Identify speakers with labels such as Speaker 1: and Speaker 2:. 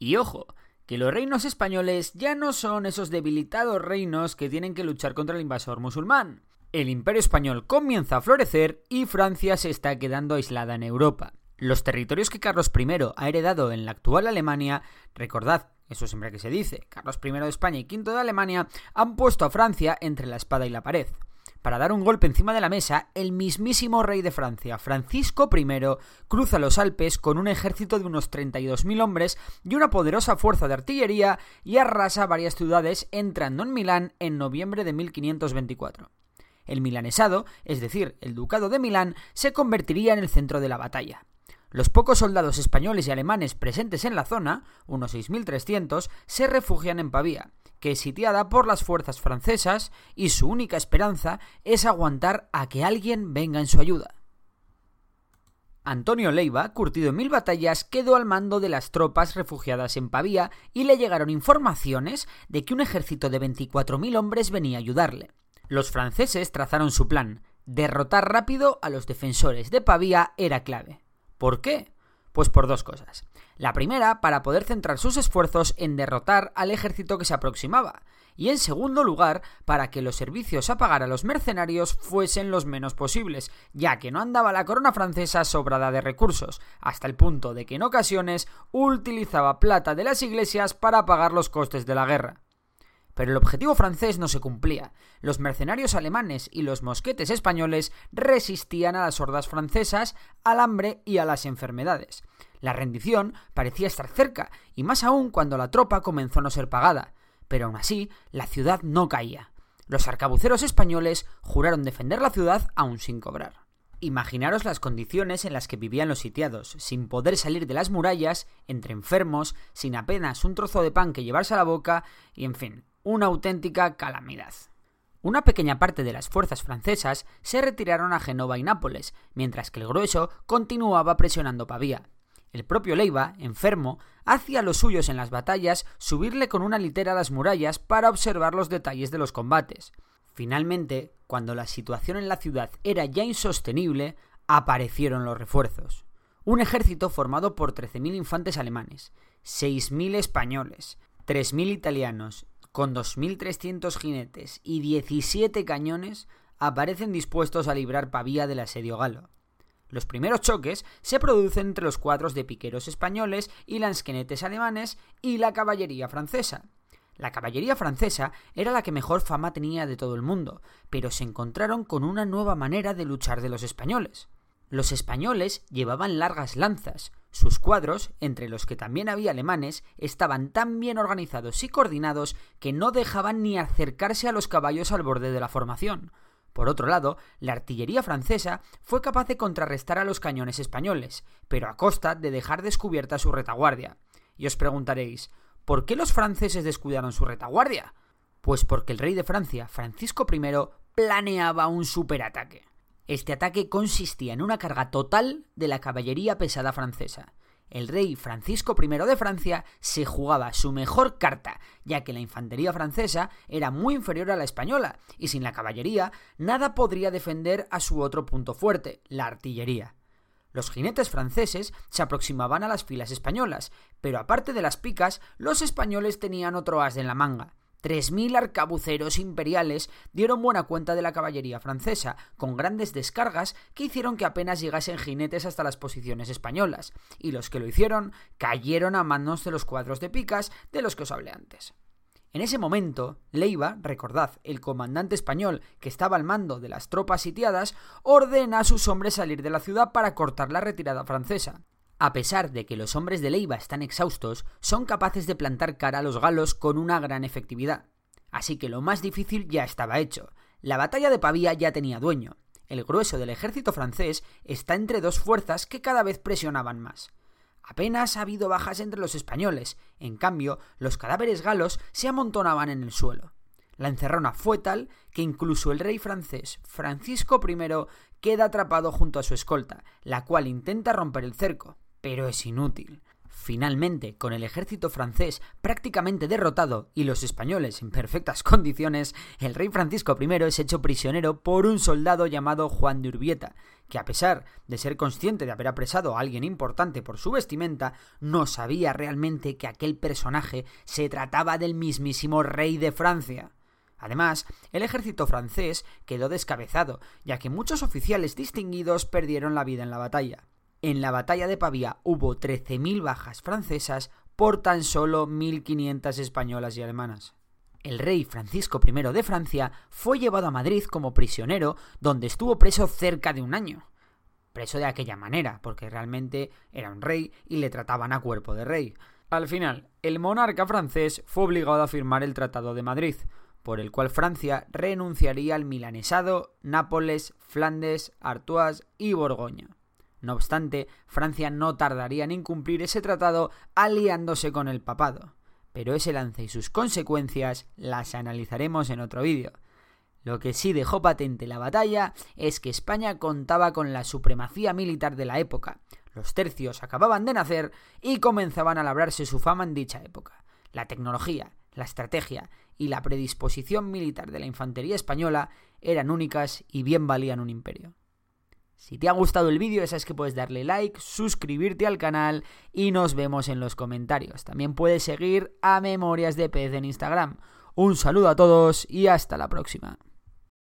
Speaker 1: Y ojo, que los reinos españoles ya no son esos debilitados reinos que tienen que luchar contra el invasor musulmán. El imperio español comienza a florecer y Francia se está quedando aislada en Europa. Los territorios que Carlos I ha heredado en la actual Alemania, recordad, eso siempre que se dice, Carlos I de España y V de Alemania, han puesto a Francia entre la espada y la pared. Para dar un golpe encima de la mesa, el mismísimo rey de Francia, Francisco I, cruza los Alpes con un ejército de unos 32.000 hombres y una poderosa fuerza de artillería y arrasa varias ciudades entrando en Milán en noviembre de 1524. El milanesado, es decir, el ducado de Milán, se convertiría en el centro de la batalla. Los pocos soldados españoles y alemanes presentes en la zona, unos 6.300, se refugian en Pavía, que es sitiada por las fuerzas francesas y su única esperanza es aguantar a que alguien venga en su ayuda. Antonio Leiva, curtido en mil batallas, quedó al mando de las tropas refugiadas en Pavía y le llegaron informaciones de que un ejército de 24.000 hombres venía a ayudarle. Los franceses trazaron su plan. Derrotar rápido a los defensores de Pavía era clave. ¿Por qué? Pues por dos cosas. La primera, para poder centrar sus esfuerzos en derrotar al ejército que se aproximaba. Y en segundo lugar, para que los servicios a pagar a los mercenarios fuesen los menos posibles, ya que no andaba la corona francesa sobrada de recursos, hasta el punto de que en ocasiones utilizaba plata de las iglesias para pagar los costes de la guerra. Pero el objetivo francés no se cumplía. Los mercenarios alemanes y los mosquetes españoles resistían a las hordas francesas, al hambre y a las enfermedades. La rendición parecía estar cerca, y más aún cuando la tropa comenzó a no ser pagada. Pero aún así, la ciudad no caía. Los arcabuceros españoles juraron defender la ciudad aún sin cobrar. Imaginaros las condiciones en las que vivían los sitiados, sin poder salir de las murallas, entre enfermos, sin apenas un trozo de pan que llevarse a la boca, y en fin, una auténtica calamidad. Una pequeña parte de las fuerzas francesas se retiraron a Genova y Nápoles, mientras que el grueso continuaba presionando Pavía. El propio Leiva, enfermo, hacía los suyos en las batallas subirle con una litera a las murallas para observar los detalles de los combates. Finalmente, cuando la situación en la ciudad era ya insostenible, aparecieron los refuerzos. Un ejército formado por 13.000 infantes alemanes, 6.000 españoles, 3.000 italianos con 2.300 jinetes y 17 cañones, aparecen dispuestos a librar Pavía del asedio galo. Los primeros choques se producen entre los cuadros de piqueros españoles y lansquenetes alemanes y la caballería francesa. La caballería francesa era la que mejor fama tenía de todo el mundo, pero se encontraron con una nueva manera de luchar de los españoles. Los españoles llevaban largas lanzas, sus cuadros, entre los que también había alemanes, estaban tan bien organizados y coordinados que no dejaban ni acercarse a los caballos al borde de la formación. Por otro lado, la artillería francesa fue capaz de contrarrestar a los cañones españoles, pero a costa de dejar descubierta su retaguardia. Y os preguntaréis, ¿por qué los franceses descuidaron su retaguardia? Pues porque el rey de Francia, Francisco I, planeaba un superataque. Este ataque consistía en una carga total de la caballería pesada francesa. El rey Francisco I de Francia se jugaba su mejor carta, ya que la infantería francesa era muy inferior a la española, y sin la caballería nada podría defender a su otro punto fuerte, la artillería. Los jinetes franceses se aproximaban a las filas españolas, pero aparte de las picas, los españoles tenían otro as en la manga. 3.000 arcabuceros imperiales dieron buena cuenta de la caballería francesa, con grandes descargas que hicieron que apenas llegasen jinetes hasta las posiciones españolas, y los que lo hicieron cayeron a manos de los cuadros de picas de los que os hablé antes. En ese momento, Leiva, recordad, el comandante español que estaba al mando de las tropas sitiadas, ordena a sus hombres salir de la ciudad para cortar la retirada francesa. A pesar de que los hombres de Leiva están exhaustos, son capaces de plantar cara a los galos con una gran efectividad. Así que lo más difícil ya estaba hecho. La batalla de Pavía ya tenía dueño. el grueso del ejército francés está entre dos fuerzas que cada vez presionaban más. Apenas ha habido bajas entre los españoles, en cambio, los cadáveres galos se amontonaban en el suelo. La encerrona fue tal que incluso el rey francés Francisco I queda atrapado junto a su escolta, la cual intenta romper el cerco, pero es inútil. Finalmente, con el ejército francés prácticamente derrotado y los españoles en perfectas condiciones, el rey Francisco I es hecho prisionero por un soldado llamado Juan de Urbieta, que a pesar de ser consciente de haber apresado a alguien importante por su vestimenta, no sabía realmente que aquel personaje se trataba del mismísimo rey de Francia. Además, el ejército francés quedó descabezado, ya que muchos oficiales distinguidos perdieron la vida en la batalla. En la batalla de Pavía hubo 13.000 bajas francesas por tan solo 1.500 españolas y alemanas. El rey Francisco I de Francia fue llevado a Madrid como prisionero, donde estuvo preso cerca de un año. Preso de aquella manera, porque realmente era un rey y le trataban a cuerpo de rey. Al final, el monarca francés fue obligado a firmar el Tratado de Madrid, por el cual Francia renunciaría al milanesado, Nápoles, Flandes, Artois y Borgoña. No obstante, Francia no tardaría en incumplir ese tratado aliándose con el papado. Pero ese lance y sus consecuencias las analizaremos en otro vídeo. Lo que sí dejó patente la batalla es que España contaba con la supremacía militar de la época. Los tercios acababan de nacer y comenzaban a labrarse su fama en dicha época. La tecnología, la estrategia y la predisposición militar de la infantería española eran únicas y bien valían un imperio. Si te ha gustado el vídeo, sabes que puedes darle like, suscribirte al canal y nos vemos en los comentarios. También puedes seguir a Memorias de Pez en Instagram. Un saludo a todos y hasta la próxima.